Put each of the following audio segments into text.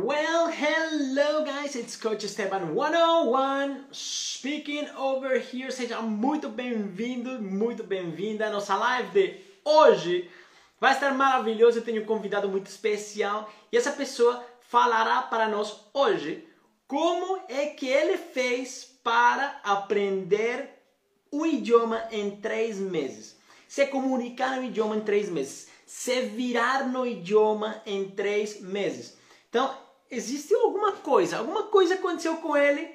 Well, hello guys, it's Coach Esteban 101 speaking over here. Seja muito bem-vindo, muito bem-vinda à nossa live de hoje. Vai estar maravilhoso, eu tenho um convidado muito especial e essa pessoa falará para nós hoje como é que ele fez para aprender o idioma em três meses. Se comunicar no idioma em três meses. Se virar no idioma em três meses. Então, existe alguma coisa, alguma coisa aconteceu com ele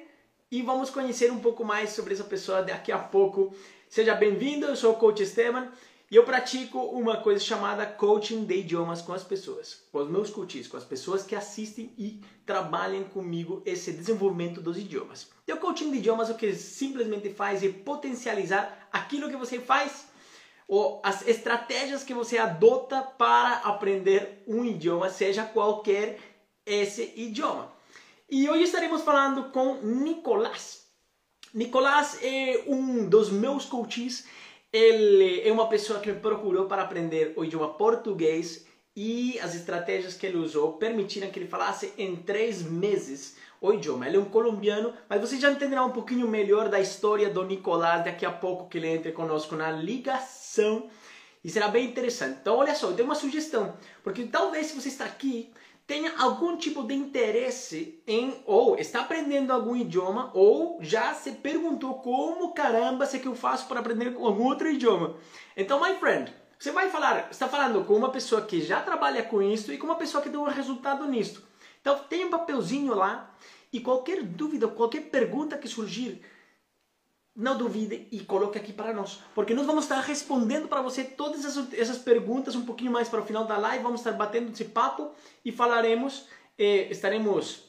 e vamos conhecer um pouco mais sobre essa pessoa daqui a pouco. Seja bem-vindo, eu sou o Coach Esteban e eu pratico uma coisa chamada coaching de idiomas com as pessoas, com os meus coaches, com as pessoas que assistem e trabalham comigo esse desenvolvimento dos idiomas. E o coaching de idiomas o que simplesmente faz é potencializar aquilo que você faz ou as estratégias que você adota para aprender um idioma, seja qualquer esse idioma. E hoje estaremos falando com Nicolás. Nicolás é um dos meus coaches. Ele é uma pessoa que me procurou para aprender o idioma português e as estratégias que ele usou permitiram que ele falasse em três meses o idioma. Ele é um colombiano, mas você já entenderá um pouquinho melhor da história do Nicolás daqui a pouco que ele entre conosco na ligação. E será bem interessante. Então, olha só, eu tenho uma sugestão. Porque talvez se você está aqui tenha algum tipo de interesse em ou está aprendendo algum idioma ou já se perguntou como caramba sei que eu faço para aprender algum outro idioma. Então, my friend, você vai falar, está falando com uma pessoa que já trabalha com isso e com uma pessoa que deu um resultado nisso. Então, tem um papelzinho lá e qualquer dúvida, qualquer pergunta que surgir, não duvide e coloque aqui para nós, porque nós vamos estar respondendo para você todas essas, perguntas um pouquinho mais para o final da live, vamos estar batendo esse papo e falaremos, eh, estaremos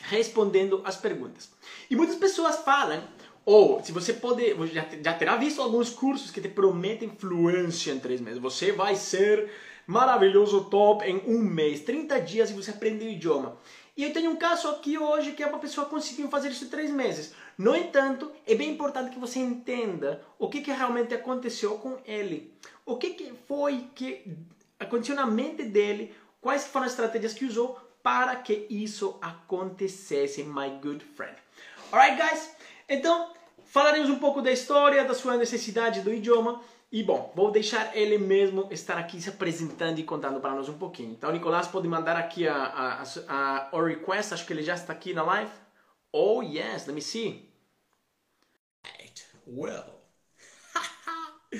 respondendo as perguntas. E muitas pessoas falam, ou se você pode, já, já terá visto alguns cursos que te prometem fluência em três meses, você vai ser maravilhoso top em um mês, 30 dias e você aprende o idioma. E eu tenho um caso aqui hoje que é uma pessoa conseguiu fazer isso em três meses. No entanto, é bem importante que você entenda o que, que realmente aconteceu com ele. O que, que foi que aconteceu na mente dele, quais foram as estratégias que usou para que isso acontecesse, my good friend. Alright, guys? Então, falaremos um pouco da história, da sua necessidade do idioma. E bom, vou deixar ele mesmo estar aqui se apresentando e contando para nós um pouquinho. Então, Nicolás pode mandar aqui a, a, a, a request, acho que ele já está aqui na live. Oh, yes, let me see. Right, well.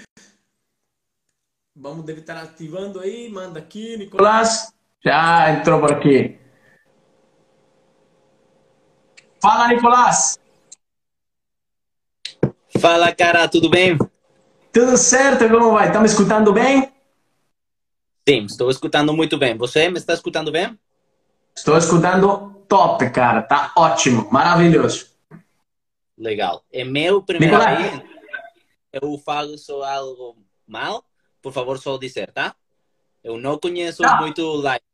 Vamos, deve estar ativando aí, manda aqui, Nicolás. Já entrou por aqui. Fala, Nicolás. Fala, cara, tudo bem? Tudo certo, como vai? Tá me escutando bem? Sim, estou escutando muito bem. Você me está escutando bem? Estou escutando top, cara. Tá ótimo, maravilhoso. Legal. É meu primeiro vez. Eu falo só algo mal. Por favor, só dizer, tá? Eu não conheço tá. muito live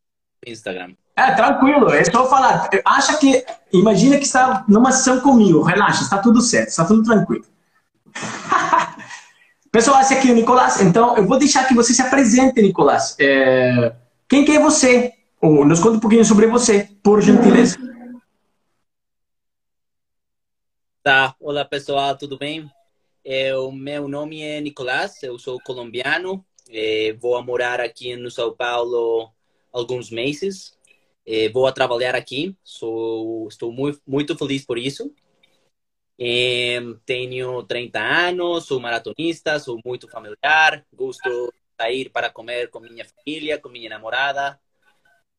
no Instagram. É, tranquilo. É só falar. Acha que... Imagina que está numa sessão comigo. Relaxa, está tudo certo. Está tudo tranquilo. Pessoal, esse aqui é o Nicolás. Então, eu vou deixar que você se apresente, Nicolás. É... Quem que é você? Ou nos conta um pouquinho sobre você, por gentileza. Tá. Olá, pessoal. Tudo bem? É, o meu nome é Nicolás. Eu sou colombiano. É, vou morar aqui no São Paulo alguns meses. É, vou trabalhar aqui. Sou, estou muito, muito feliz por isso. tenho 30 anos, sou maratonista, sou muito familiar, gosto de sair para comer com minha família, com minha namorada.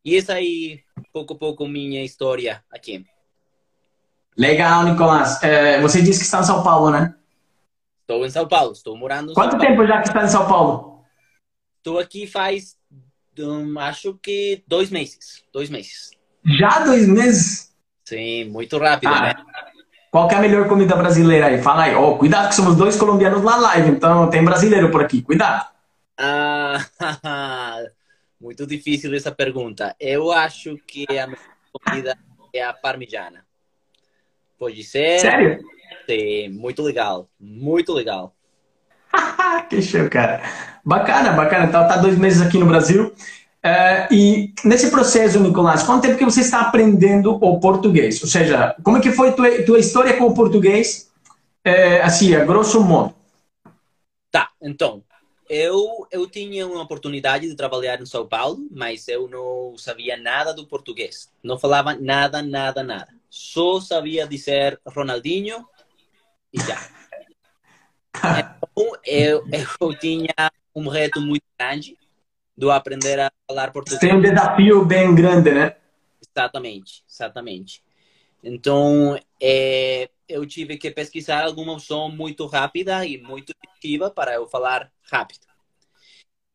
E essa aí, pouco a pouco, minha história aqui. Legal, Nicolás. É, você disse que está em São Paulo, né? Estou em São Paulo, estou morando em Quanto tempo já que está em São Paulo? Estou aqui faz, um, acho que dois meses. Dois meses. Já dois meses? Sim, muito rápido, ah. né? Qual é a melhor comida brasileira aí? Fala aí. Oh, cuidado que somos dois colombianos na live, então tem brasileiro por aqui. Cuidado. Ah, muito difícil essa pergunta. Eu acho que a melhor comida é a parmigiana. Pode ser. Sério? Sim, muito legal. Muito legal. que show, cara. Bacana, bacana. Então tá dois meses aqui no Brasil. Uh, e nesse processo, Nicolás, quanto tempo que você está aprendendo o português? Ou seja, como é que foi tua, tua história com o português, uh, assim, a grosso modo? Tá, então, eu, eu tinha uma oportunidade de trabalhar em São Paulo, mas eu não sabia nada do português. Não falava nada, nada, nada. Só sabia dizer Ronaldinho e já. Então, eu, eu tinha um reto muito grande do aprender a falar português. Tem um desafio bem grande, né? Exatamente, exatamente. Então, é, eu tive que pesquisar alguma opção muito rápida e muito efetiva para eu falar rápido.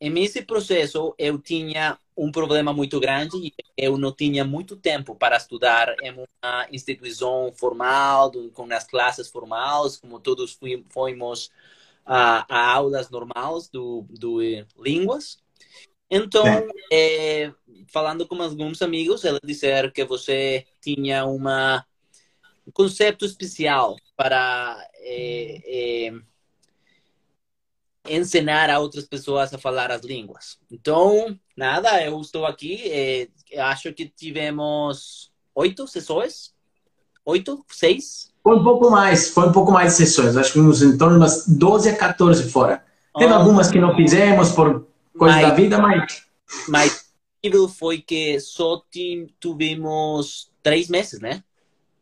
Em esse processo, eu tinha um problema muito grande eu não tinha muito tempo para estudar em uma instituição formal, com as classes formais, como todos fomos a, a aulas normais do, do línguas. Então, é, falando com alguns amigos, eles disseram que você tinha uma, um conceito especial para é, é, ensinar a outras pessoas a falar as línguas. Então, nada, eu estou aqui. É, acho que tivemos oito sessões. Oito? Seis? Foi um pouco mais, foi um pouco mais de sessões. Acho que uns em torno de umas 12 a 14 fora. Teve oh. algumas que não fizemos por coisa da vida, mas. Mas o foi que só tivemos três meses, né?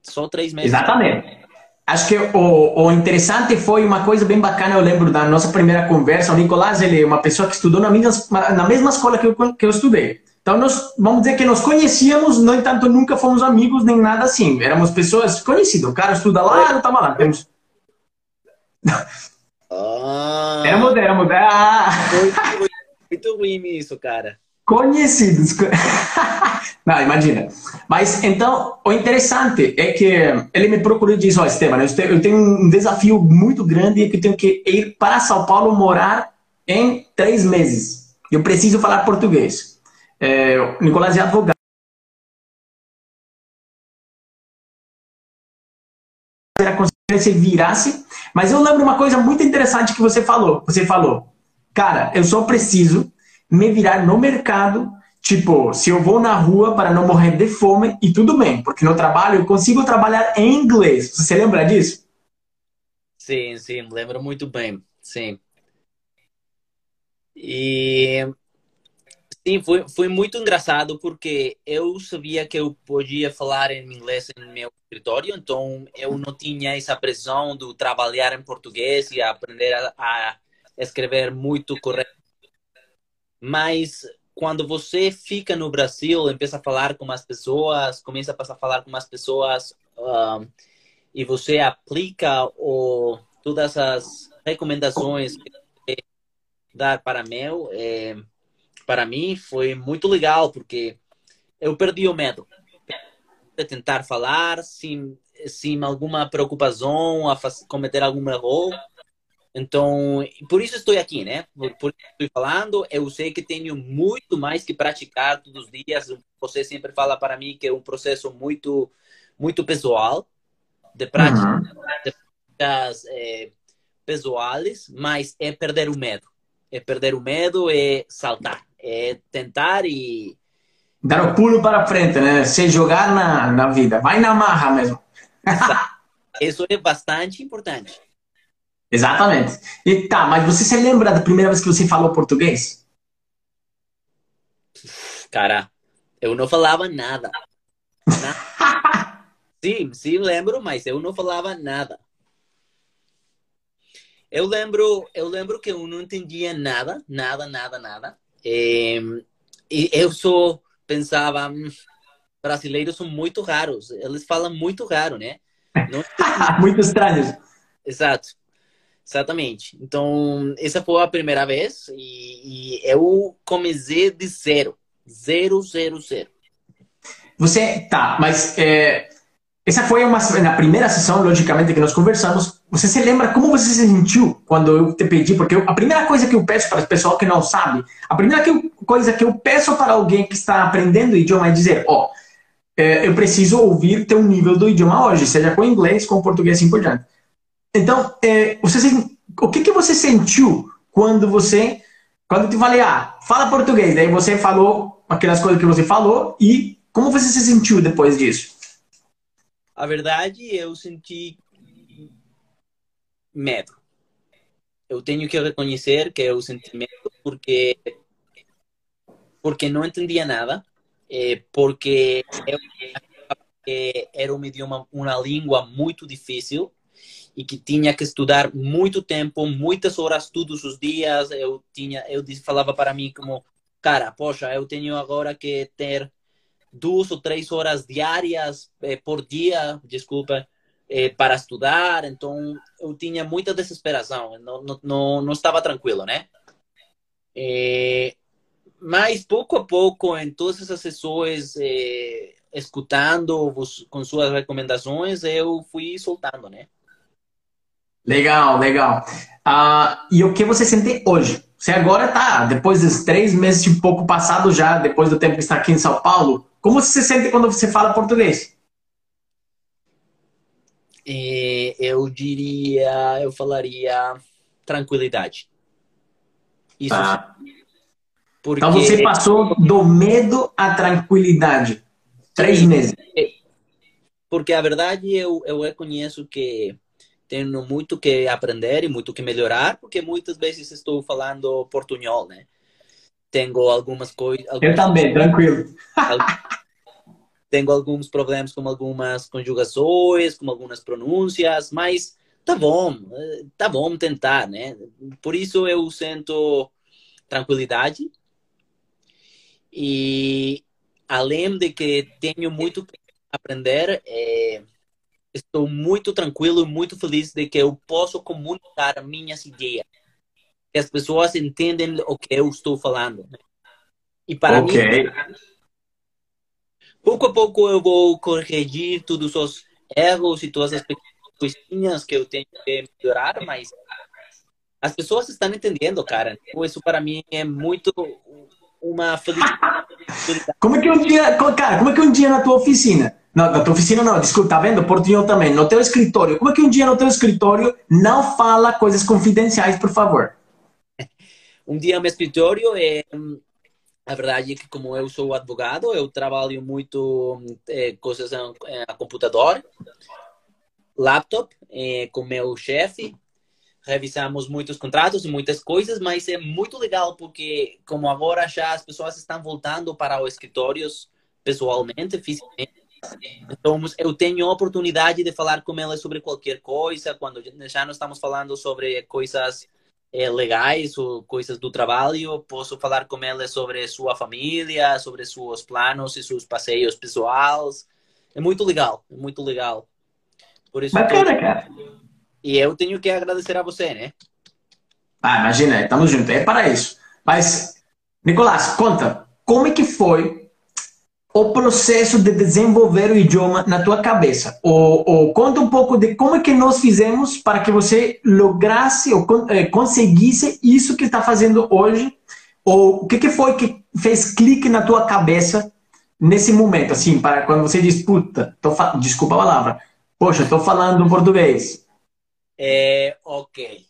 Só três meses. Exatamente. Acho que o, o interessante foi uma coisa bem bacana, eu lembro da nossa primeira conversa. O Nicolás, ele é uma pessoa que estudou na, minha, na mesma escola que eu, que eu estudei. Então, nós, vamos dizer que nos conhecíamos, no entanto, nunca fomos amigos nem nada assim. Éramos pessoas conhecidas. O cara estuda lá, eu estava lá. Temos... Ah. Éramos, éramos. Ah. Foi, foi muito ruim isso, cara. Conhecidos. Não, imagina. Mas então, o interessante é que ele me procurou e disse: Ó, oh, Esteban, eu tenho um desafio muito grande que eu tenho que ir para São Paulo morar em três meses. Eu preciso falar português. É, Nicolás é advogado. se virasse, mas eu lembro uma coisa muito interessante que você falou. Você falou, cara, eu só preciso me virar no mercado, tipo, se eu vou na rua para não morrer de fome, e tudo bem, porque no trabalho eu consigo trabalhar em inglês. Você lembra disso? Sim, sim, lembro muito bem, sim. E sim, foi, foi muito engraçado porque eu sabia que eu podia falar em inglês no meu escritório, então eu não tinha essa pressão de trabalhar em português e aprender a, a escrever muito correto. Mas quando você fica no Brasil, empieza a falar com as pessoas, começa a falar com as pessoas um, e você aplica o, todas as recomendações que dar para meu, é, para mim foi muito legal porque eu perdi o medo de tentar falar sem, sem alguma preocupação a cometer algum erro então, por isso estou aqui, né? Por, por isso estou falando. Eu sei que tenho muito mais que praticar todos os dias. Você sempre fala para mim que é um processo muito, muito pessoal, de prática, uhum. de práticas é, pessoais, mas é perder o medo. É perder o medo, é saltar, é tentar e dar o pulo para frente, né? Se jogar na, na vida, vai na marra mesmo. Isso é bastante importante. Exatamente. E tá, mas você se lembra da primeira vez que você falou português? Cara, eu não falava nada. nada. sim, sim, lembro, mas eu não falava nada. Eu lembro, eu lembro que eu não entendia nada, nada, nada, nada. E, e eu só pensava, hum, brasileiros são muito raros, eles falam muito raro, né? muito estranhos. Exato. Exatamente. Então, essa foi a primeira vez e, e eu comecei de zero. Zero, zero, zero. Você, tá, mas é, essa foi uma, na primeira sessão, logicamente, que nós conversamos. Você se lembra como você se sentiu quando eu te pedi? Porque eu, a primeira coisa que eu peço para o pessoal que não sabe, a primeira que coisa que eu peço para alguém que está aprendendo idioma é dizer, ó, é, eu preciso ouvir teu nível do idioma hoje, seja com inglês, com português assim por diante. Então, é, você, o que, que você sentiu quando você, quando eu te falei, ah, fala português, daí você falou aquelas coisas que você falou e como você se sentiu depois disso? A verdade, eu senti medo. Eu tenho que reconhecer que eu senti medo porque porque não entendia nada, eh, porque eu, era um idioma, uma língua muito difícil e que tinha que estudar muito tempo, muitas horas todos os dias. Eu tinha, eu falava para mim como, cara, poxa, eu tenho agora que ter duas ou três horas diárias eh, por dia, desculpa, eh, para estudar. Então eu tinha muita desesperação, não, não, não, não estava tranquilo, né? Eh, mas pouco a pouco, em todas essas sessões, eh, escutando com suas recomendações, eu fui soltando, né? Legal, legal. Uh, e o que você sente hoje? Você agora tá, depois dos três meses e pouco passado já, depois do tempo que está aqui em São Paulo, como você se sente quando você fala português? Eu diria, eu falaria tranquilidade. Isso. Tá. Porque... Então você passou do medo à tranquilidade. Três meses. Porque a verdade eu, eu reconheço que tenho muito que aprender e muito que melhorar, porque muitas vezes estou falando portunhol, né? Tenho algumas coisas. Eu também, tranquilo. tenho alguns problemas com algumas conjugações, com algumas pronúncias, mas tá bom, tá bom tentar, né? Por isso eu sinto tranquilidade e além de que tenho muito que aprender, é, estou muito tranquilo e muito feliz de que eu posso comunicar minhas ideias. Que as pessoas entendem o que eu estou falando. Né? E para okay. mim, pouco a pouco eu vou corrigir todos os erros e todas as pequenas coisinhas que eu tenho que melhorar, mas as pessoas estão entendendo, cara. Então, isso para mim é muito uma felicidade. Como é que um dia, cara, como é que um dia na tua oficina não, na tua oficina não, desculpa, tá vendo? Portunhol também. No teu escritório. Como é que um dia no teu escritório não fala coisas confidenciais, por favor? Um dia no meu escritório, é, a verdade é que como eu sou advogado, eu trabalho muito é, coisas a computador, laptop, é, com meu chefe, revisamos muitos contratos e muitas coisas, mas é muito legal porque como agora já as pessoas estão voltando para os escritórios pessoalmente, fisicamente, então, eu tenho a oportunidade de falar com ela sobre qualquer coisa, quando já não estamos falando sobre coisas é, legais ou coisas do trabalho, posso falar com ela sobre sua família, sobre seus planos e seus passeios pessoais. É muito legal, é muito legal. Por isso Bacana, cara. E eu tenho que agradecer a você, né? Ah, imagina, estamos juntos, é para isso. Mas, Nicolás, conta, como é que foi o processo de desenvolver o idioma na tua cabeça. Ou, ou, conta um pouco de como é que nós fizemos para que você lograsse ou eh, conseguisse isso que está fazendo hoje. Ou o que, que foi que fez clique na tua cabeça nesse momento, assim, para quando você diz, puta, tô desculpa a palavra, poxa, estou falando português. É, ok.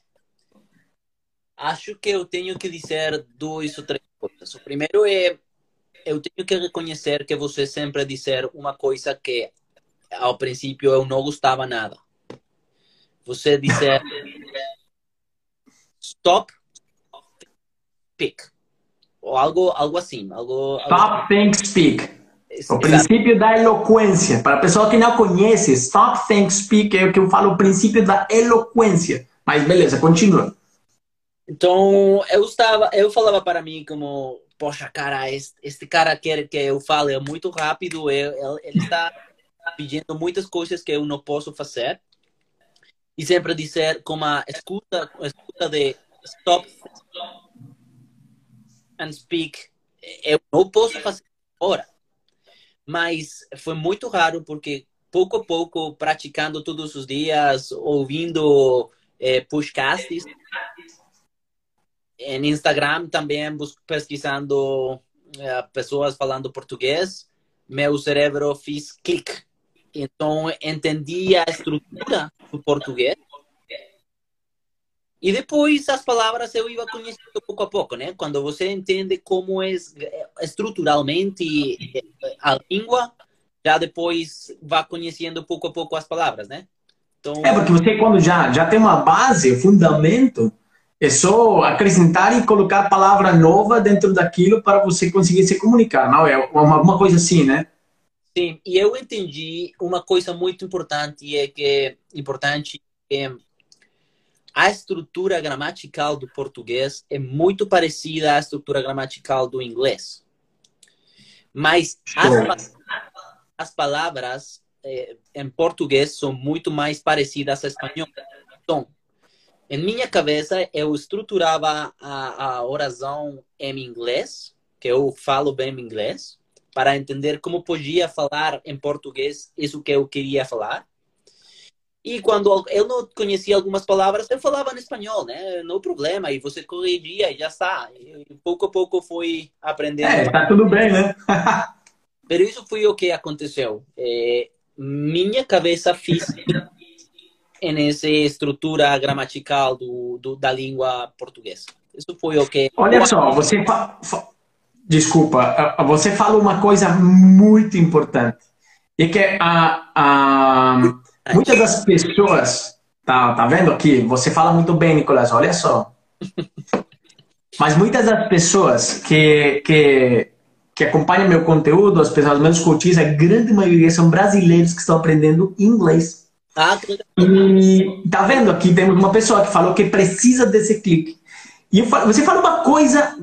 Acho que eu tenho que dizer dois ou três coisas. O primeiro é eu tenho que reconhecer que você sempre disser uma coisa que ao princípio eu não gostava nada. Você disser stop, speak. Ou algo, algo assim. Algo, stop, think, speak. O princípio da eloquência. Para a pessoa que não conhece, stop, think, speak é o que eu falo, o princípio da eloquência. Mas beleza, continua. Então, eu estava, eu falava para mim como poxa, cara, este, cara quer que eu fale muito rápido, ele, ele está pedindo muitas coisas que eu não posso fazer. E sempre dizer como a escuta, escuta de stop and speak, eu não posso fazer agora. Mas foi muito raro porque pouco a pouco, praticando todos os dias, ouvindo eh, podcasts, em Instagram também pesquisando uh, pessoas falando português, meu cérebro fez clique. Então entendi a estrutura do português E depois as palavras eu ia conhecendo pouco a pouco, né? Quando você entende como é estruturalmente a língua, já depois vai conhecendo pouco a pouco as palavras, né? Então... É, porque você quando já, já tem uma base, fundamento, é só acrescentar e colocar palavra nova dentro daquilo para você conseguir se comunicar, não? É uma, uma coisa assim, né? Sim, e eu entendi uma coisa muito importante, é que importante é a estrutura gramatical do português é muito parecida à estrutura gramatical do inglês. Mas as, as palavras eh, em português são muito mais parecidas a espanhol. Então, em minha cabeça, eu estruturava a, a oração em inglês, que eu falo bem inglês, para entender como podia falar em português isso que eu queria falar. E quando eu não conhecia algumas palavras, eu falava em espanhol, né? Não problema, e você corrigia e já está. E pouco a pouco fui aprendendo. É, tá tudo bem, né? Mas isso foi o que aconteceu. É, minha cabeça física nessa estrutura gramatical do, do, da língua portuguesa. Isso foi o que. Olha só, você. Fa... Desculpa, você fala uma coisa muito importante. E que a, a, muitas das pessoas. Tá, tá vendo aqui? Você fala muito bem, Nicolás, olha só. Mas muitas das pessoas que, que, que acompanham meu conteúdo, as pessoas, meus coaches, a grande maioria são brasileiros que estão aprendendo inglês. Ah, e tá vendo aqui temos uma pessoa que falou que precisa desse clique. E você fala uma coisa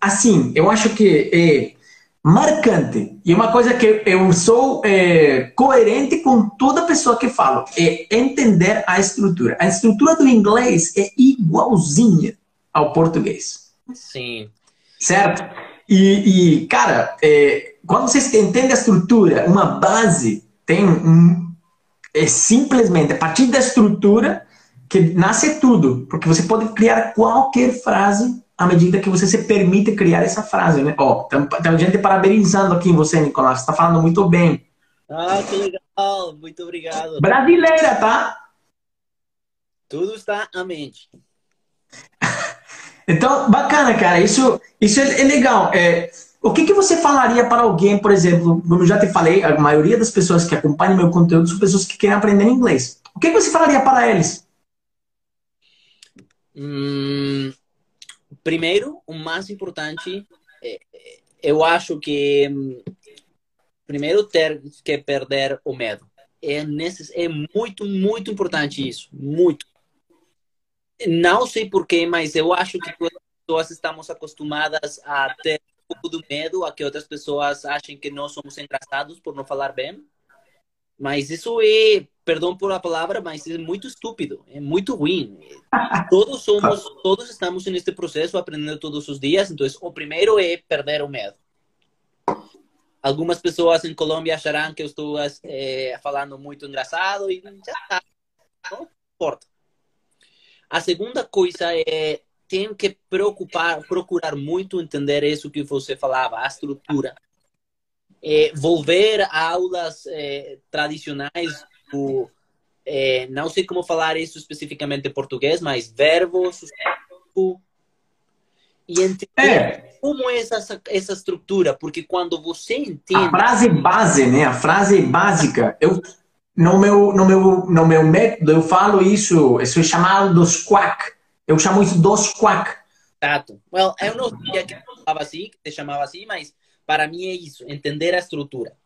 assim, eu acho que é marcante e uma coisa que eu sou é, coerente com toda pessoa que falo é entender a estrutura. A estrutura do inglês é igualzinha ao português. Sim. Certo? E, e cara, é, quando você entende a estrutura, uma base tem um, é simplesmente a partir da estrutura que nasce tudo, porque você pode criar qualquer frase à medida que você se permite criar essa frase, né? Ó, tem, tem gente parabenizando aqui em você, Nicolás, você está falando muito bem. Ah, que legal, muito obrigado. Brasileira, tá? Tudo está à mente. então, bacana, cara, isso, isso é, é legal. É, o que, que você falaria para alguém, por exemplo, como eu já te falei, a maioria das pessoas que acompanham meu conteúdo são pessoas que querem aprender inglês. O que, que você falaria para eles? Hum, primeiro, o mais importante, é, eu acho que hum, primeiro ter que perder o medo. É, necess... é muito, muito importante isso. Muito. Não sei porquê, mas eu acho que todas as pessoas estamos acostumadas a ter pouco do medo a que outras pessoas achem que nós somos engraçados por não falar bem. Mas isso é, perdão por a palavra, mas é muito estúpido, é muito ruim. Todos somos, todos estamos neste processo aprendendo todos os dias, então o primeiro é perder o medo. Algumas pessoas em Colômbia acharão que eu estou é, falando muito engraçado e já está, não importa. A segunda coisa é tenho que preocupar, procurar muito entender isso que você falava, a estrutura. É, volver a aulas é, tradicionais, do, é, não sei como falar isso especificamente em português, mas verbo, substantivo, e entender é. como é essa, essa estrutura, porque quando você entende... A frase base, né? A frase básica. Eu, no, meu, no, meu, no meu método, eu falo isso, isso é chamado dos quack eu chamo isso dos quack. Exato. Well, eu não sabia que chamava assim, que se chamava assim, mas para mim é isso, entender a estrutura.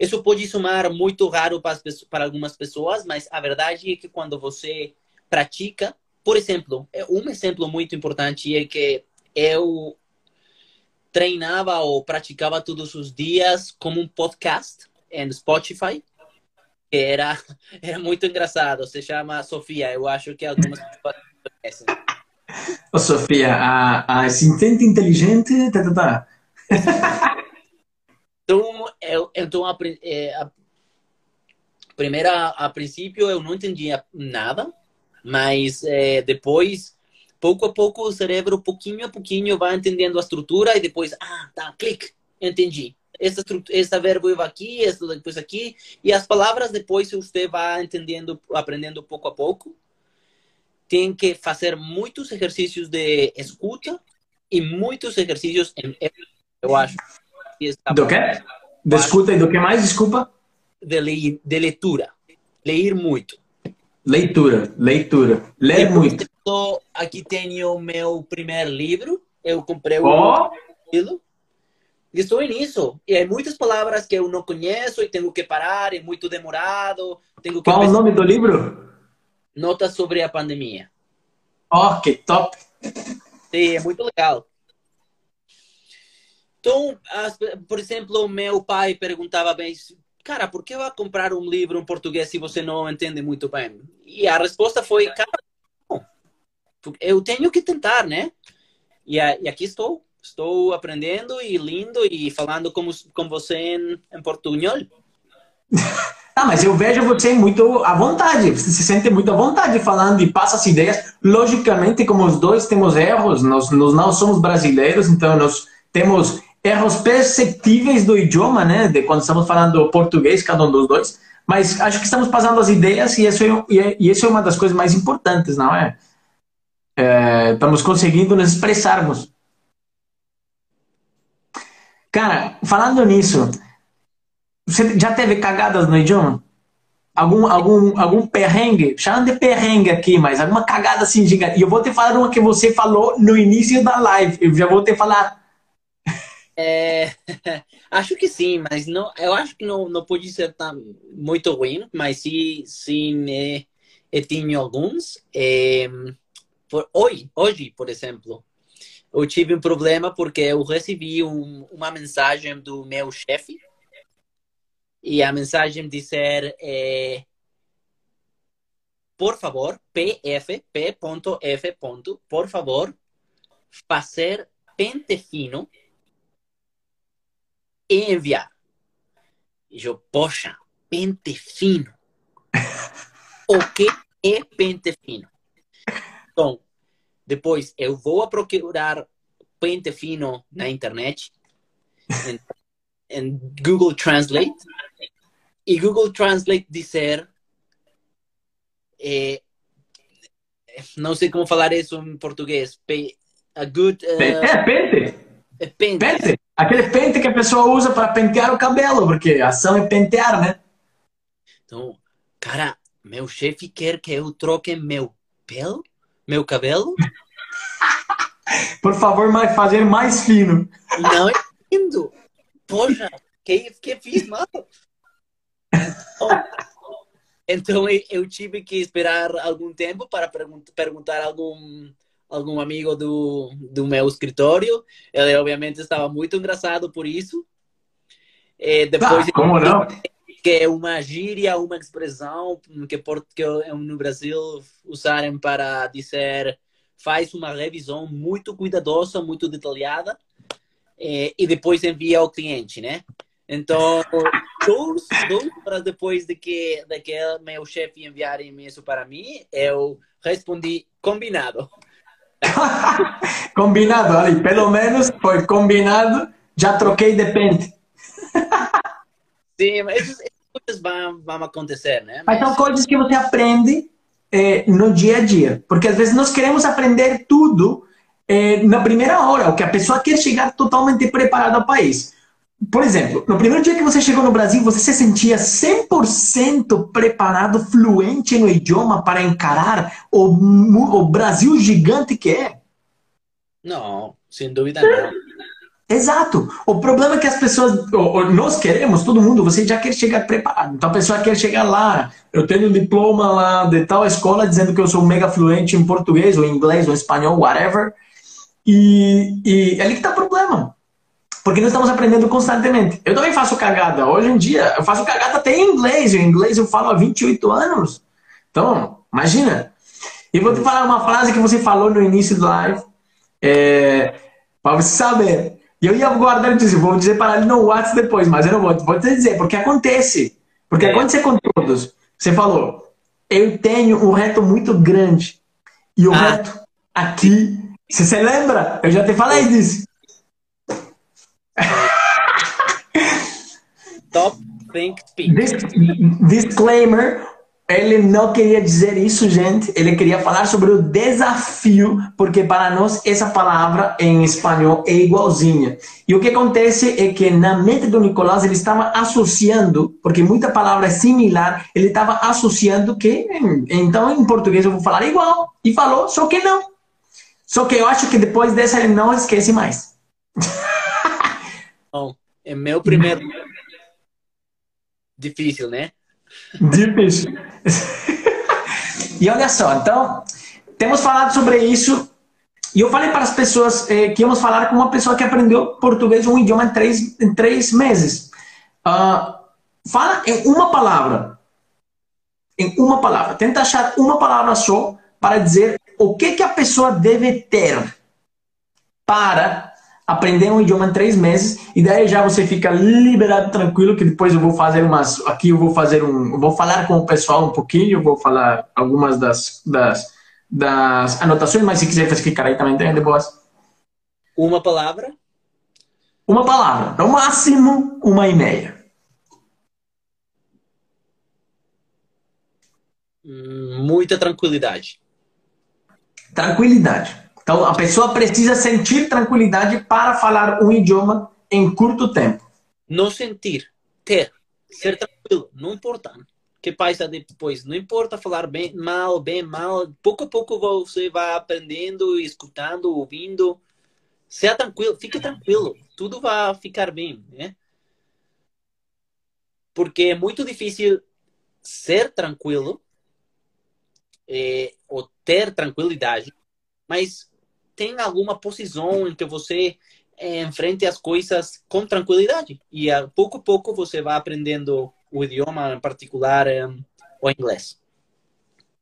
Isso pode somar muito raro para, para algumas pessoas, mas a verdade é que quando você pratica, por exemplo, é, um exemplo muito importante é que eu treinava ou praticava todos os dias como um podcast em Spotify, que era, era muito engraçado. Se chama Sofia, eu acho que algumas pessoas conhecem. Ô, Sofia, a, a inteligente. Tá, tá, tá. então, eu, então a, é, a, primeira, a princípio, eu não entendia nada, mas é, depois, pouco a pouco, o cérebro, pouquinho a pouquinho, vai entendendo a estrutura e depois, ah, tá, clique, entendi. Essa, essa verbo vai aqui, essa depois aqui, e as palavras depois você vai entendendo, aprendendo pouco a pouco. Tem que fazer muitos exercícios de escuta e muitos exercícios em eu acho. Do que? De escuta e do que mais, desculpa? De, le de leitura. Ler muito. Leitura, leitura. Ler muito. Tô, aqui tenho meu primeiro livro. Eu comprei um oh. livro. E estou nisso. E há muitas palavras que eu não conheço e tenho que parar, é muito demorado. Tenho que Qual o nome do livro? Notas sobre a pandemia. Oh, que top! Sim, é muito legal. Então, por exemplo, meu pai perguntava bem, cara, por que vai comprar um livro em português se você não entende muito bem? E a resposta foi, cara, eu tenho que tentar, né? E, aqui estou, estou aprendendo e lindo e falando com, com você em, em portunhol. Ah, mas eu vejo você muito à vontade, você se sente muito à vontade falando e passa as ideias. Logicamente, como os dois temos erros, nós, nós não somos brasileiros, então nós temos erros perceptíveis do idioma, né? De quando estamos falando português, cada um dos dois. Mas acho que estamos passando as ideias e isso é, e isso é uma das coisas mais importantes, não é? é estamos conseguindo nos expressarmos. Cara, falando nisso, você já teve cagadas no idioma? Algum, algum, algum perrengue? Chamando de perrengue aqui, mas alguma cagada assim gigante. E eu vou te falar uma que você falou no início da live. Eu já vou te falar. É, acho que sim, mas não, eu acho que não, não pode ser tão, muito ruim, mas sim, sim é, eu tenho alguns. É, por, hoje, hoje, por exemplo, eu tive um problema porque eu recebi um, uma mensagem do meu chefe e a mensagem dizer é, por favor, pf, p.f. por favor, fazer pente fino e enviar. E eu, poxa, pente fino. o que é pente fino? Então, depois eu vou a procurar pente fino na internet, em, em Google Translate, e Google Translate dizer é, não sei como falar isso em português. A good. Uh, é pente. É pente. pente. Aquele pente que a pessoa usa para pentear o cabelo, porque a ação é pentear, né? Então, cara, meu chefe quer que eu troque meu pelo, meu cabelo. Por favor, mais fazer mais fino. Não entendo. Poxa, que, que fiz mal? Então eu tive que esperar algum tempo para perguntar a algum algum amigo do, do meu escritório. Ele obviamente estava muito engraçado por isso. E depois ah, como não? Que é uma gíria, uma expressão que, que no Brasil usarem para dizer faz uma revisão muito cuidadosa, muito detalhada e depois envia ao cliente, né? Então, dois horas depois de que, de que meu chefe enviar isso para mim, eu respondi combinado. combinado, ali, pelo menos foi combinado, já troquei de pente. Sim, mas essas, coisas vão, vão acontecer, né? Mas... mas são coisas que você aprende é, no dia a dia, porque às vezes nós queremos aprender tudo é, na primeira hora, o que a pessoa quer chegar totalmente preparada ao país. Por exemplo, no primeiro dia que você chegou no Brasil, você se sentia 100% preparado, fluente no idioma para encarar o, o Brasil gigante que é? Não, sem dúvida não. Exato. O problema é que as pessoas, nós queremos, todo mundo, você já quer chegar preparado. Então a pessoa quer chegar lá, eu tenho um diploma lá de tal escola dizendo que eu sou mega fluente em português, ou inglês, ou espanhol, whatever. E, e é ali que está o problema. Porque nós estamos aprendendo constantemente. Eu também faço cagada. Hoje em dia, eu faço cagada até em inglês. Em inglês eu falo há 28 anos. Então, imagina. E vou te falar uma frase que você falou no início do live. É, para você saber. E eu ia guardar e dizer, vou dizer para ele no WhatsApp depois, mas eu não vou, vou te dizer, porque acontece. Porque é. acontece com todos. Você falou, eu tenho um reto muito grande. E o ah. reto aqui, você se lembra? Eu já te falei disso. Top Think Speak. disclaimer: Ele não queria dizer isso, gente. Ele queria falar sobre o desafio, porque para nós essa palavra em espanhol é igualzinha. E o que acontece é que na mente do Nicolás ele estava associando, porque muita palavra é similar, ele estava associando que então em português eu vou falar igual. E falou, só que não. Só que eu acho que depois dessa ele não esquece mais. É meu primeiro. Difícil, né? Difícil. e olha só, então, temos falado sobre isso. E eu falei para as pessoas eh, que íamos falar com uma pessoa que aprendeu português, um idioma, em três, em três meses. Uh, fala em uma palavra. Em uma palavra. Tenta achar uma palavra só para dizer o que, que a pessoa deve ter para aprender um idioma em três meses e daí já você fica liberado, tranquilo, que depois eu vou fazer umas, aqui eu vou fazer um, eu vou falar com o pessoal um pouquinho, eu vou falar algumas das, das, das anotações, mas se quiser ficar aí também tem de boas. Uma palavra? Uma palavra, no máximo uma e meia. Hum, muita tranquilidade. Tranquilidade. Então, a pessoa precisa sentir tranquilidade para falar um idioma em curto tempo. Não sentir, ter, ser tranquilo, não importa. Que passa depois, não importa falar bem, mal, bem, mal. Pouco a pouco você vai aprendendo, escutando, ouvindo. Seja tranquilo, fique tranquilo, tudo vai ficar bem, né? Porque é muito difícil ser tranquilo é, ou ter tranquilidade, mas tem alguma posição em que você é, enfrente as coisas com tranquilidade. E a pouco a pouco você vai aprendendo o idioma, em particular é, o inglês.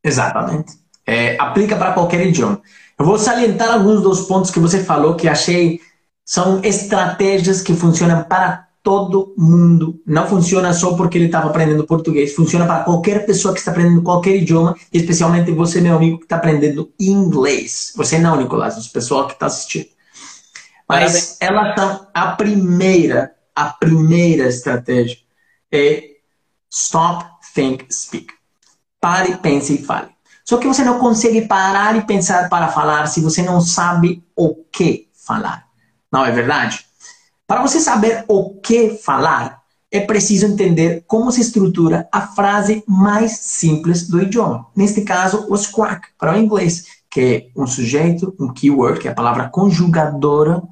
Exatamente. É, aplica para qualquer idioma. Eu vou salientar alguns dos pontos que você falou que achei são estratégias que funcionam para todo mundo. Não funciona só porque ele estava aprendendo português, funciona para qualquer pessoa que está aprendendo qualquer idioma, especialmente você, meu amigo, que está aprendendo inglês. Você não, Nicolás, o pessoal que está assistindo. Mas ela tá a primeira, a primeira estratégia é stop, think, speak. Pare, pense e fale. Só que você não consegue parar e pensar para falar se você não sabe o que falar. Não é verdade? Para você saber o que falar, é preciso entender como se estrutura a frase mais simples do idioma. Neste caso, o squawk, para o inglês, que é um sujeito, um keyword, que é a palavra conjugadora,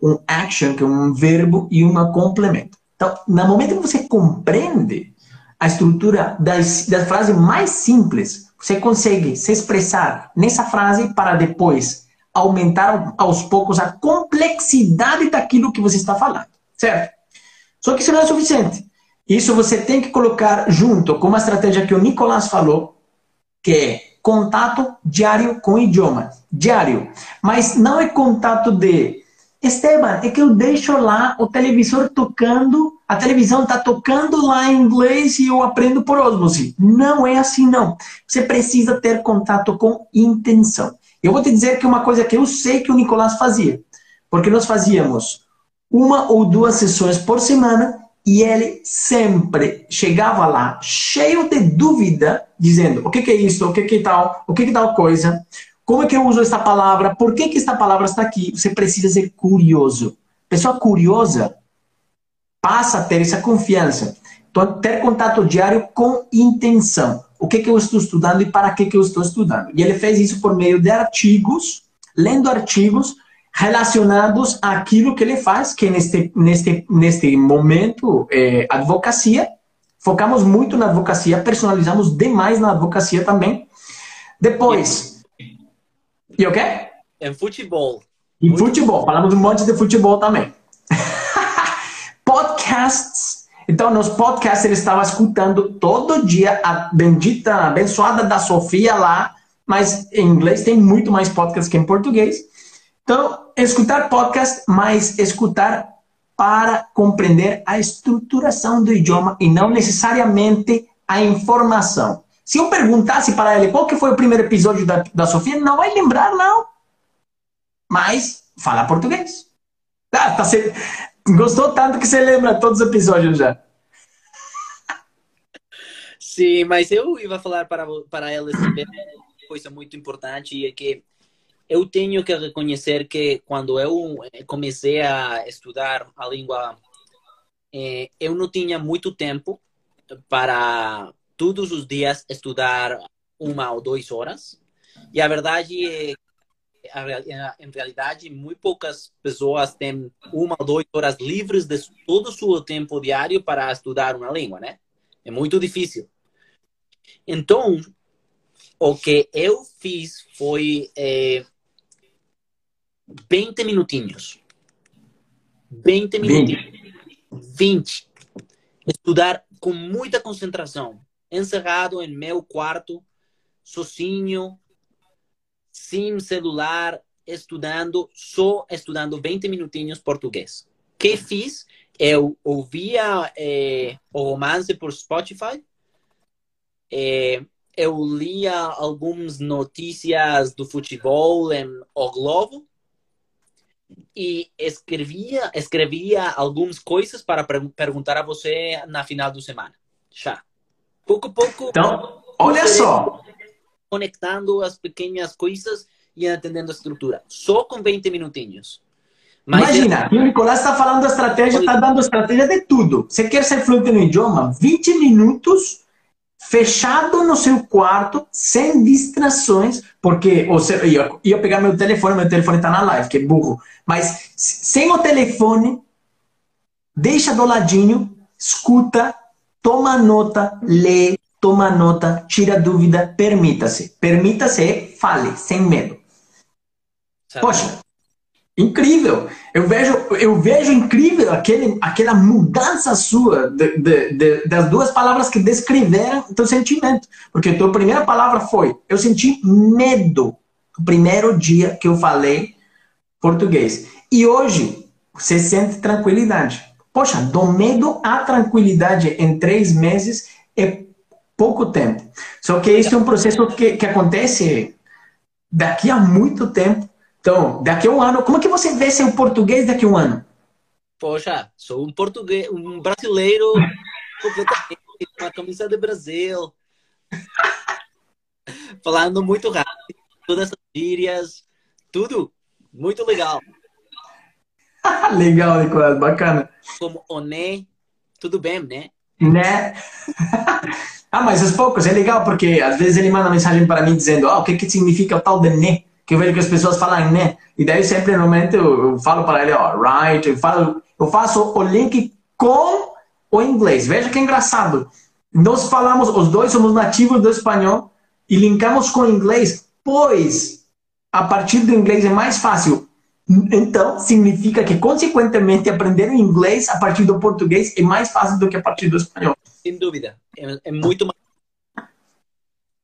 um action, que é um verbo, e um complemento. Então, no momento que você compreende a estrutura das, da frase mais simples, você consegue se expressar nessa frase para depois aumentar aos poucos a complexidade daquilo que você está falando, certo? Só que isso não é suficiente. Isso você tem que colocar junto com uma estratégia que o Nicolás falou, que é contato diário com idioma. Diário. Mas não é contato de Esteban, é que eu deixo lá o televisor tocando, a televisão está tocando lá em inglês e eu aprendo por osmose. Não é assim, não. Você precisa ter contato com intenção. Eu vou te dizer que uma coisa que eu sei que o Nicolás fazia, porque nós fazíamos uma ou duas sessões por semana e ele sempre chegava lá cheio de dúvida, dizendo o que, que é isso, o que, que é tal, o que, que é tal coisa, como é que eu uso esta palavra, por que, que esta palavra está aqui. Você precisa ser curioso. Pessoa curiosa passa a ter essa confiança. Então, ter contato diário com intenção o que, que eu estou estudando e para que, que eu estou estudando. E ele fez isso por meio de artigos, lendo artigos relacionados àquilo que ele faz, que neste, neste, neste momento é advocacia. Focamos muito na advocacia, personalizamos demais na advocacia também. Depois. E o quê? Em futebol. Em futebol. Falamos um monte de futebol também. Podcasts então, nos podcasts ele estava escutando todo dia a bendita, abençoada da Sofia lá, mas em inglês tem muito mais podcasts que em português. Então, escutar podcast, mas escutar para compreender a estruturação do idioma e não necessariamente a informação. Se eu perguntasse para ele qual que foi o primeiro episódio da, da Sofia, não vai lembrar, não. Mas fala português. Ah, tá. Gostou tanto que você lembra todos os episódios já. Sim, mas eu ia falar para, para elas também uma coisa muito importante é que eu tenho que reconhecer que quando eu comecei a estudar a língua, eh, eu não tinha muito tempo para todos os dias estudar uma ou duas horas. E a verdade é em realidade, muito poucas pessoas têm uma ou duas horas livres de todo o seu tempo diário para estudar uma língua, né? É muito difícil. Então, o que eu fiz foi é, 20 minutinhos. 20 minutinhos. 20. Estudar com muita concentração. Encerrado em meu quarto, sozinho, sem celular, estudando, só estudando 20 minutinhos português. Que fiz? Eu ouvia é, o romance por Spotify, é, eu lia algumas notícias do futebol em O Globo e escrevia, escrevia algumas coisas para perguntar a você na final do semana. Já. Pouco a pouco. Então, olha só conectando as pequenas coisas e entendendo a estrutura. Só com 20 minutinhos. Mas Imagina, é... o Nicolás está falando estratégia, está dando estratégia de tudo. Você quer ser fluente no idioma? 20 minutos fechado no seu quarto, sem distrações, porque ou seja, ia, ia pegar meu telefone, meu telefone está na live, que é burro. Mas sem o telefone, deixa do ladinho, escuta, toma nota, lê, toma nota, tira dúvida, permita-se. Permita-se, fale, sem medo. Sabe? Poxa, incrível. Eu vejo, eu vejo incrível aquele, aquela mudança sua de, de, de, das duas palavras que descreveram o teu sentimento. Porque a tua primeira palavra foi, eu senti medo no primeiro dia que eu falei português. E hoje, você sente tranquilidade. Poxa, do medo à tranquilidade em três meses é pouco tempo. Só que isso é um processo que, que acontece daqui a muito tempo. Então, daqui a um ano, como é que você vê seu português daqui a um ano? Poxa, sou um português, um brasileiro completamente com a camisa do Brasil, falando muito rápido, todas essas gírias, tudo muito legal. legal, Nicolas, bacana. Como oné, tudo bem, né? Né? ah, mas aos poucos é legal porque às vezes ele manda mensagem para mim dizendo: ah, o que, que significa o tal de né? Que eu vejo que as pessoas falam né. E daí sempre normalmente eu, eu falo para ele: ó, right. Eu, falo, eu faço o link com o inglês. Veja que engraçado. Nós falamos, os dois somos nativos do espanhol e linkamos com o inglês, pois a partir do inglês é mais fácil então, significa que, consequentemente, aprender inglês a partir do português é mais fácil do que a partir do espanhol. Sem dúvida. É, é muito mais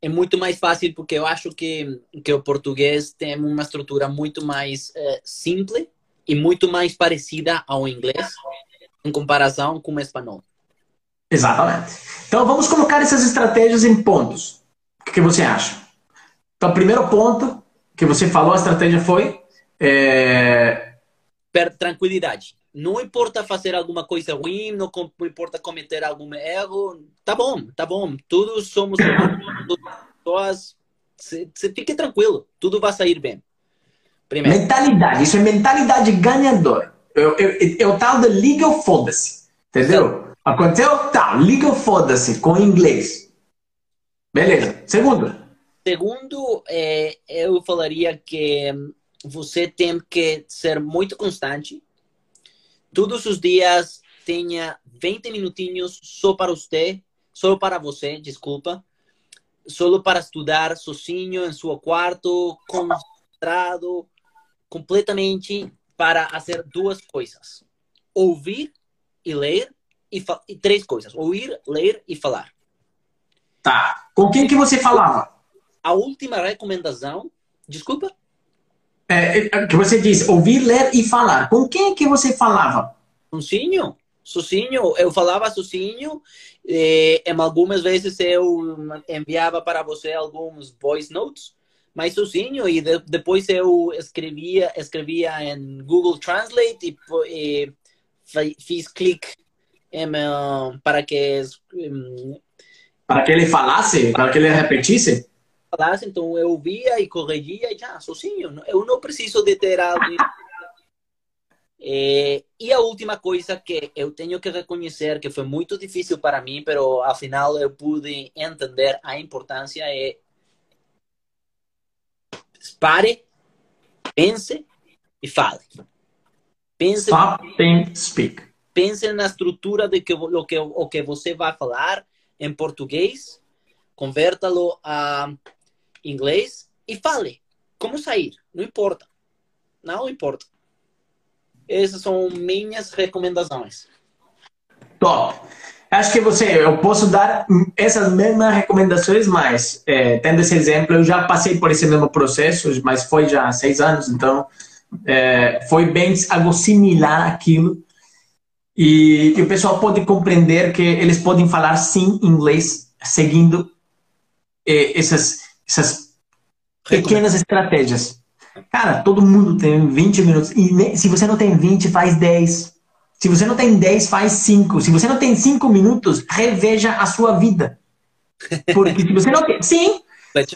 é muito mais fácil porque eu acho que, que o português tem uma estrutura muito mais é, simples e muito mais parecida ao inglês em comparação com o espanhol. Exatamente. Então vamos colocar essas estratégias em pontos. O que você acha? Então, primeiro ponto que você falou, a estratégia foi é... Per tranquilidade. Não importa fazer alguma coisa ruim, não importa cometer algum erro. Tá bom, tá bom. Todos somos pessoas. Você fique tranquilo, tudo vai sair bem. Primeiro. Mentalidade, isso é mentalidade ganhadora. É o tal de liga ou foda-se. Entendeu? Aconteceu? Tá, liga ou foda-se com inglês. Beleza. Segundo. Segundo, é, eu falaria que você tem que ser muito constante. Todos os dias tenha 20 minutinhos só para você, só para você, desculpa. Só para estudar sozinho em seu quarto, concentrado, completamente para fazer duas coisas: ouvir e ler e, e três coisas: ouvir, ler e falar. Tá. Com quem que você falava? A última recomendação, desculpa. É, é, que você disse, ouvir, ler e falar. Com quem que você falava? Sozinho. Sozinho. Eu falava sozinho. E, em algumas vezes eu enviava para você alguns voice notes, mas sozinho. E de, depois eu escrevia, escrevia em Google Translate e, e fiz clique em, uh, para que Para que ele falasse, para que ele repetisse? Falasse, então eu via e corrigia e já, sozinho. Eu não preciso de ter alguém. É, e a última coisa que eu tenho que reconhecer que foi muito difícil para mim, mas afinal eu pude entender a importância é pare, pense e fale. Pense, Stop, think, speak. Pense na estrutura de que o que o que você vai falar em português, converta-lo a inglês e fale. Como sair? Não importa. Não importa. Essas são minhas recomendações. Top. Acho que você, eu posso dar essas mesmas recomendações, mas é, tendo esse exemplo, eu já passei por esse mesmo processo, mas foi já há seis anos, então é, foi bem algo similar àquilo. E, e, o pessoal pode compreender que eles podem falar sim inglês seguindo é, essas, essas pequenas estratégias. Cara, todo mundo tem 20 minutos. E se você não tem 20, faz 10. Se você não tem 10, faz 5. Se você não tem 5 minutos, reveja a sua vida. Porque se você não tem. Sim!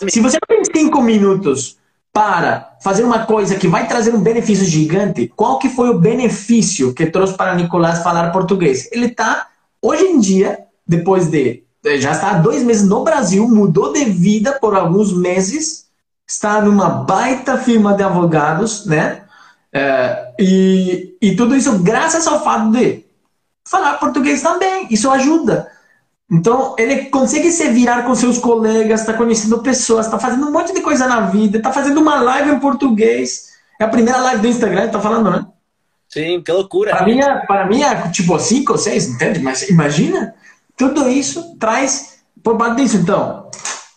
Se você não tem 5 minutos para fazer uma coisa que vai trazer um benefício gigante, qual que foi o benefício que trouxe para Nicolás falar português? Ele está, hoje em dia, depois de. Já está há dois meses no Brasil, mudou de vida por alguns meses, está numa baita firma de advogados, né? É, e, e tudo isso graças ao fato de falar português também. Isso ajuda. Então, ele consegue se virar com seus colegas, está conhecendo pessoas, está fazendo um monte de coisa na vida, está fazendo uma live em português. É a primeira live do Instagram, está falando, né? Sim, que loucura. Para mim, é, para mim é tipo cinco ou seis, entende? Mas imagina, tudo isso traz por parte disso. Então,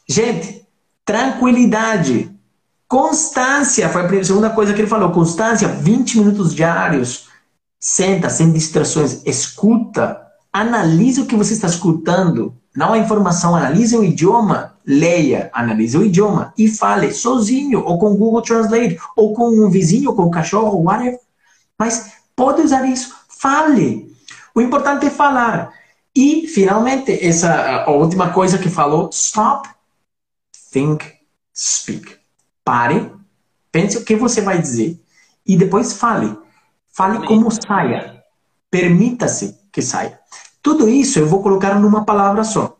gente, tranquilidade. Constância, foi a segunda coisa que ele falou. Constância, 20 minutos diários. Senta, sem distrações. Escuta. Analise o que você está escutando. Não a informação, analise o idioma. Leia, analise o idioma e fale sozinho, ou com Google Translate, ou com um vizinho, ou com um cachorro, whatever. Mas pode usar isso. Fale. O importante é falar. E, finalmente, essa a última coisa que falou: stop, think, speak. Pare, pense o que você vai dizer e depois fale. Fale como saia. Permita-se que saia. Tudo isso eu vou colocar numa palavra só.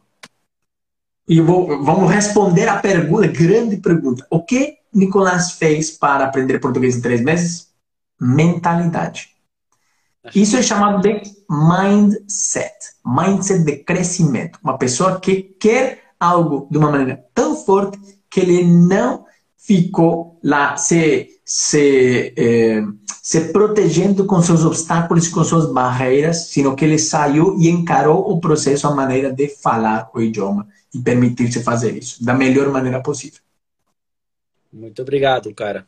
E vou, vamos responder a pergunta, grande pergunta. O que Nicolás fez para aprender português em três meses? Mentalidade. Isso é chamado de mindset. Mindset de crescimento. Uma pessoa que quer algo de uma maneira tão forte que ele não ficou lá se, se, eh, se protegendo com seus obstáculos, com suas barreiras, sino que ele saiu e encarou o processo, a maneira de falar o idioma e permitir-se fazer isso da melhor maneira possível. Muito obrigado, cara.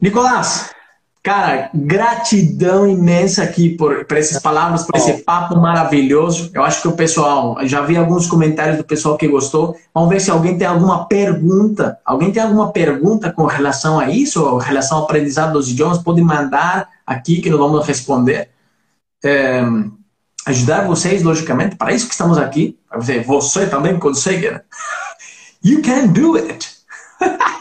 Nicolás, Cara, gratidão imensa aqui por, por essas palavras, por esse papo maravilhoso. Eu acho que o pessoal, já vi alguns comentários do pessoal que gostou. Vamos ver se alguém tem alguma pergunta. Alguém tem alguma pergunta com relação a isso, ou relação ao aprendizado dos idiomas? Pode mandar aqui que nós vamos responder. É, ajudar vocês, logicamente, para isso que estamos aqui. Para você, você também consegue. Né? You can do it.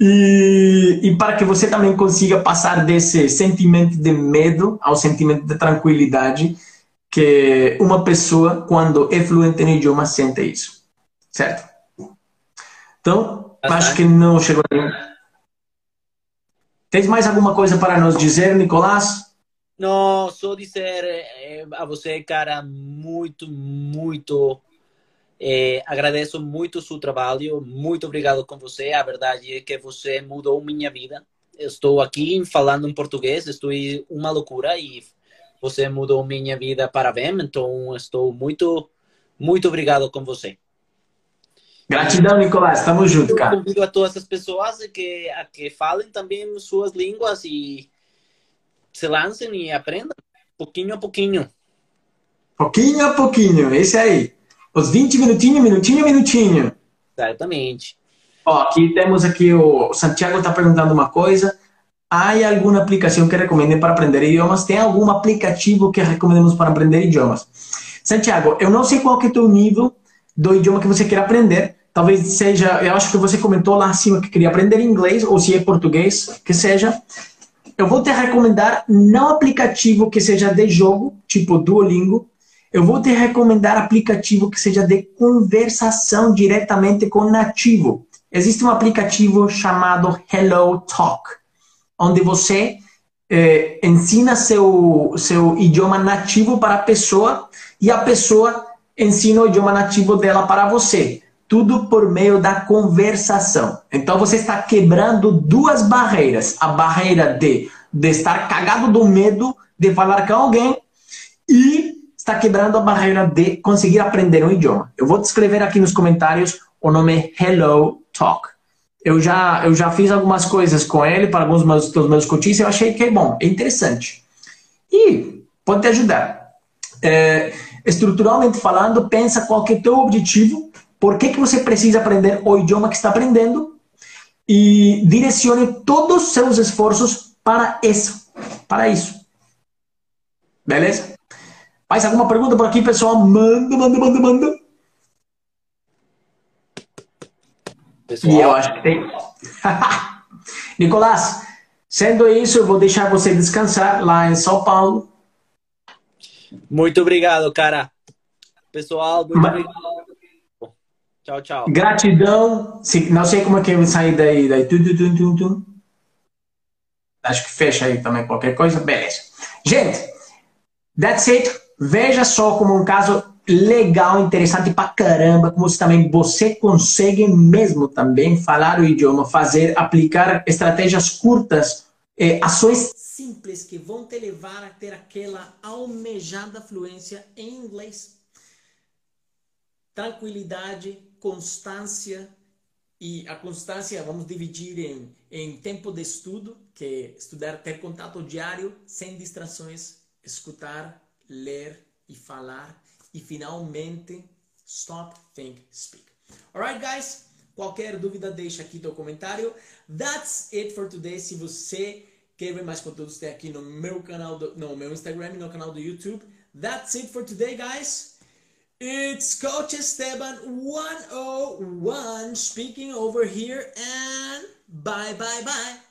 E, e, para que você também consiga passar desse sentimento de medo ao sentimento de tranquilidade que uma pessoa, quando é fluente no idioma, sente isso. Certo? Então, acho que não chegou aí. Tens mais alguma coisa para nos dizer, Nicolás? Não, só dizer eh, a você, cara, muito, muito é, agradeço muito o seu trabalho, muito obrigado com você. A verdade é que você mudou minha vida. Estou aqui falando em português, estou uma loucura e você mudou minha vida para bem. Então, estou muito, muito obrigado com você. Gratidão, Nicolás. Estamos juntos, cara. Eu convido a todas as pessoas que, a que falem também suas línguas e se lancem e aprendam, pouquinho a pouquinho. Pouquinho a pouquinho, esse aí. Os 20 minutinhos, minutinho, minutinho. Exatamente. Ó, aqui temos aqui o Santiago está perguntando uma coisa. Há alguma aplicação que recomendem para aprender idiomas? Tem algum aplicativo que recomendemos para aprender idiomas? Santiago, eu não sei qual que é o teu nível do idioma que você quer aprender. Talvez seja, eu acho que você comentou lá acima que queria aprender inglês, ou se é português, que seja. Eu vou te recomendar não aplicativo que seja de jogo, tipo Duolingo. Eu vou te recomendar aplicativo que seja de conversação diretamente com nativo. Existe um aplicativo chamado Hello Talk, onde você eh, ensina seu, seu idioma nativo para a pessoa e a pessoa ensina o idioma nativo dela para você. Tudo por meio da conversação. Então você está quebrando duas barreiras: a barreira de, de estar cagado do medo de falar com alguém e está quebrando a barreira de conseguir aprender um idioma. Eu vou descrever aqui nos comentários o nome Hello Talk. Eu já, eu já fiz algumas coisas com ele para alguns dos meus cotistas e eu achei que é bom, é interessante. E pode te ajudar. É, estruturalmente falando, pensa qual que é o teu objetivo, por que, que você precisa aprender o idioma que está aprendendo e direcione todos os seus esforços para isso. Para isso. Beleza? Mais alguma pergunta por aqui, pessoal? Manda, manda, manda, manda. Pessoal. E eu acho que tem. Nicolás, sendo isso, eu vou deixar você descansar lá em São Paulo. Muito obrigado, cara. Pessoal, muito Mas... obrigado. Tchau, tchau. Gratidão. Não sei como é que eu sair daí. daí. Tum, tum, tum. Acho que fecha aí também qualquer coisa. Beleza. Gente, that's it. Veja só como um caso legal, interessante pra caramba, como você também você consegue mesmo também falar o idioma, fazer, aplicar estratégias curtas, eh, ações simples que vão te levar a ter aquela almejada fluência em inglês. Tranquilidade, constância e a constância vamos dividir em, em tempo de estudo, que é estudar, ter contato diário, sem distrações, escutar, ler e falar e finalmente stop, think, speak. Alright, guys? Qualquer dúvida, deixa aqui teu comentário. That's it for today. Se você quer ver mais conteúdos, tem aqui no meu canal, do, no meu Instagram e no canal do YouTube. That's it for today, guys. It's Coach Esteban 101 speaking over here and bye bye bye.